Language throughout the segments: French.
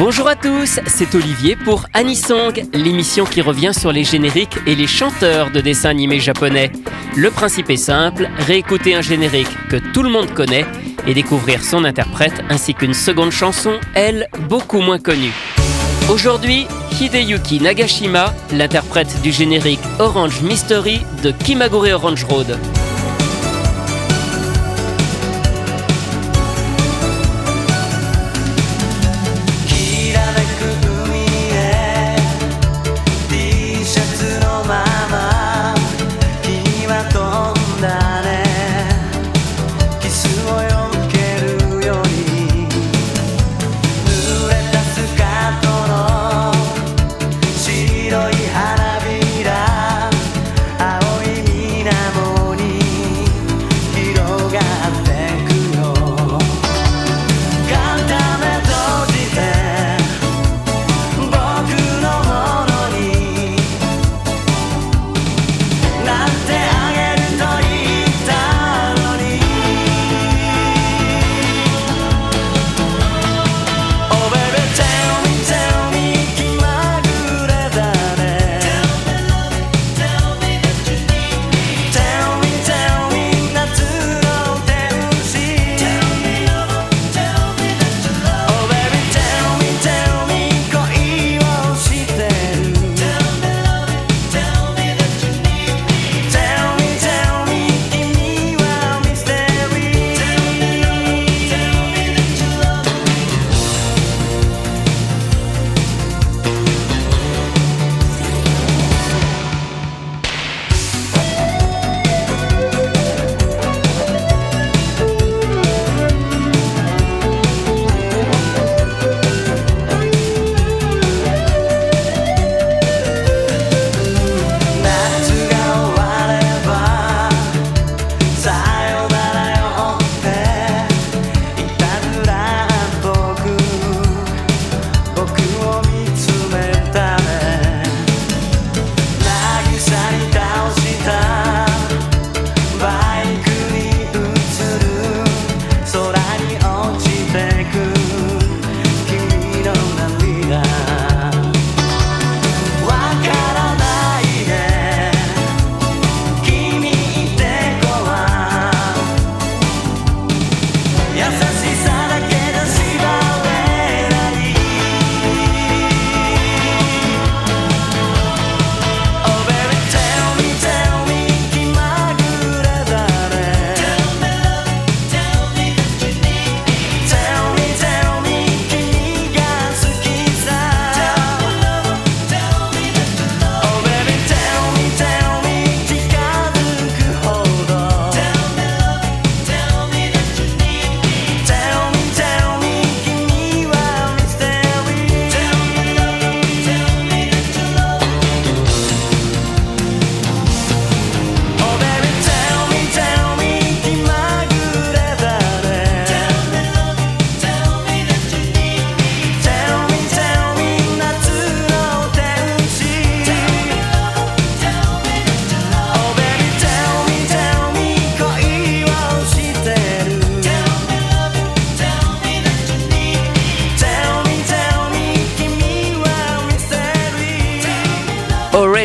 Bonjour à tous, c'est Olivier pour Anisong, l'émission qui revient sur les génériques et les chanteurs de dessins animés japonais. Le principe est simple, réécouter un générique que tout le monde connaît et découvrir son interprète ainsi qu'une seconde chanson, elle, beaucoup moins connue. Aujourd'hui, Hideyuki Nagashima, l'interprète du générique Orange Mystery de Kimagure Orange Road.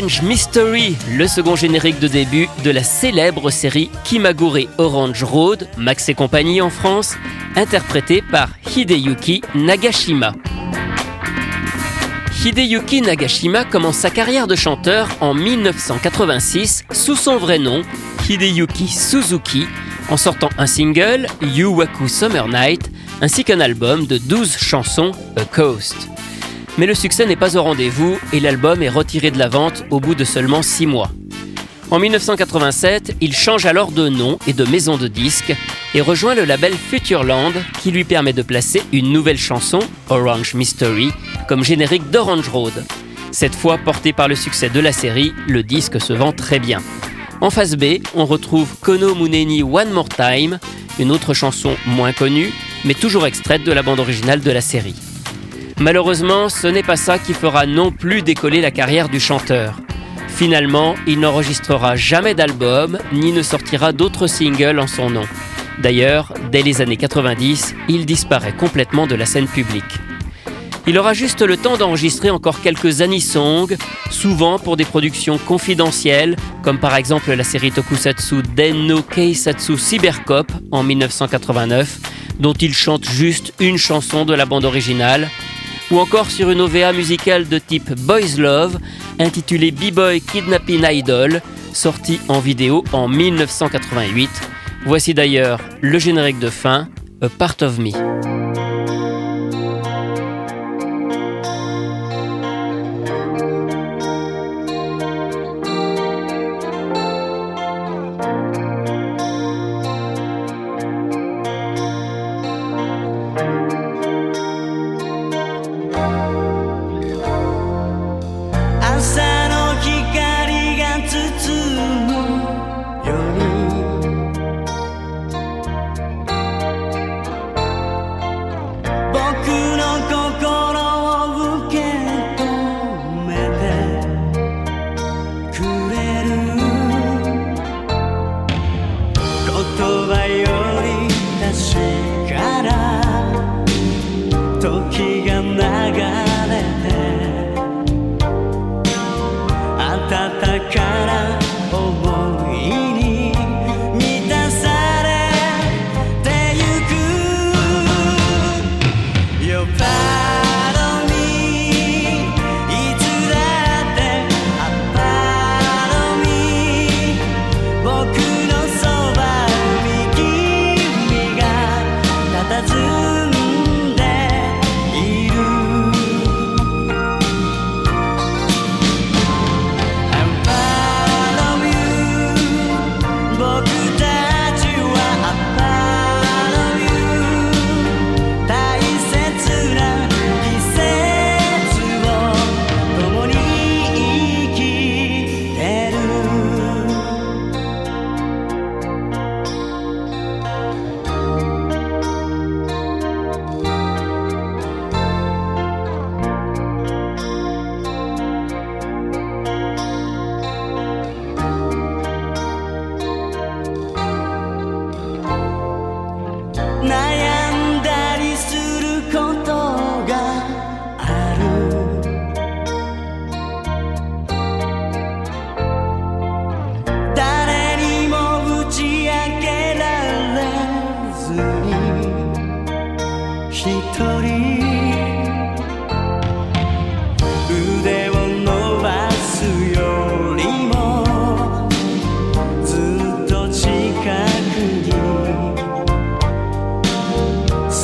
Orange Mystery, le second générique de début de la célèbre série Kimagure Orange Road, Max et compagnie en France, interprété par Hideyuki Nagashima. Hideyuki Nagashima commence sa carrière de chanteur en 1986 sous son vrai nom, Hideyuki Suzuki, en sortant un single, Yuwaku Summer Night, ainsi qu'un album de 12 chansons, A Coast. Mais le succès n'est pas au rendez-vous et l'album est retiré de la vente au bout de seulement 6 mois. En 1987, il change alors de nom et de maison de disques et rejoint le label Futureland qui lui permet de placer une nouvelle chanson, Orange Mystery, comme générique d'Orange Road. Cette fois porté par le succès de la série, le disque se vend très bien. En face B, on retrouve Kono Muneni One More Time, une autre chanson moins connue, mais toujours extraite de la bande originale de la série. Malheureusement, ce n'est pas ça qui fera non plus décoller la carrière du chanteur. Finalement, il n'enregistrera jamais d'album ni ne sortira d'autres singles en son nom. D'ailleurs, dès les années 90, il disparaît complètement de la scène publique. Il aura juste le temps d'enregistrer encore quelques anisongs, souvent pour des productions confidentielles, comme par exemple la série tokusatsu Denno Keisatsu Cybercop en 1989, dont il chante juste une chanson de la bande originale, ou encore sur une OVA musicale de type Boys Love, intitulée B-Boy Kidnapping Idol, sortie en vidéo en 1988. Voici d'ailleurs le générique de fin, A Part of Me.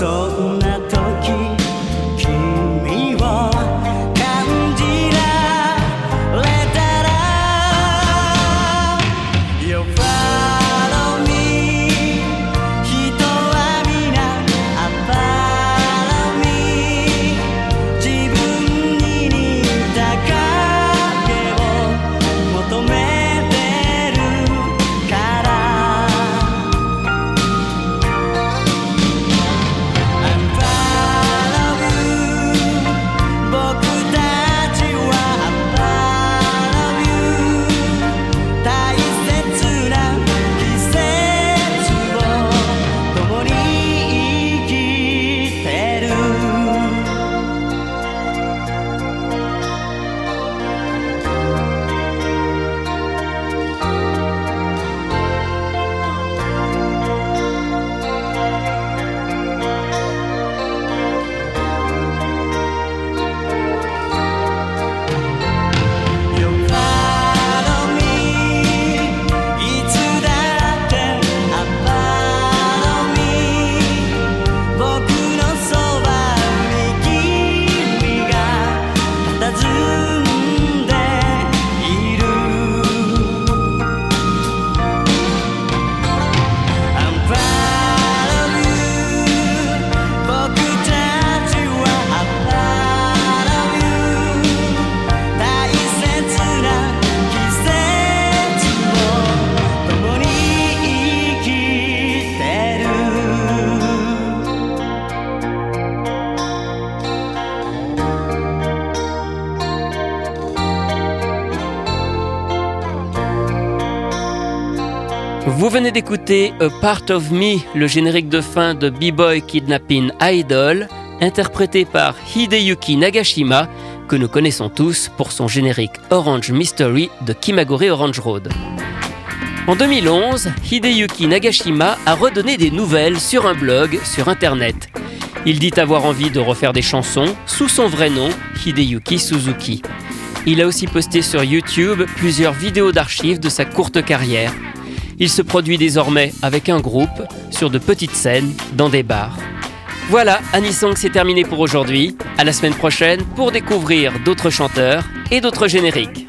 xót do. Vous venez d'écouter A Part of Me, le générique de fin de B-Boy Kidnapping Idol, interprété par Hideyuki Nagashima, que nous connaissons tous pour son générique Orange Mystery de Kimagure Orange Road. En 2011, Hideyuki Nagashima a redonné des nouvelles sur un blog sur Internet. Il dit avoir envie de refaire des chansons sous son vrai nom, Hideyuki Suzuki. Il a aussi posté sur YouTube plusieurs vidéos d'archives de sa courte carrière. Il se produit désormais avec un groupe sur de petites scènes dans des bars. Voilà, Anisong c'est terminé pour aujourd'hui. À la semaine prochaine pour découvrir d'autres chanteurs et d'autres génériques.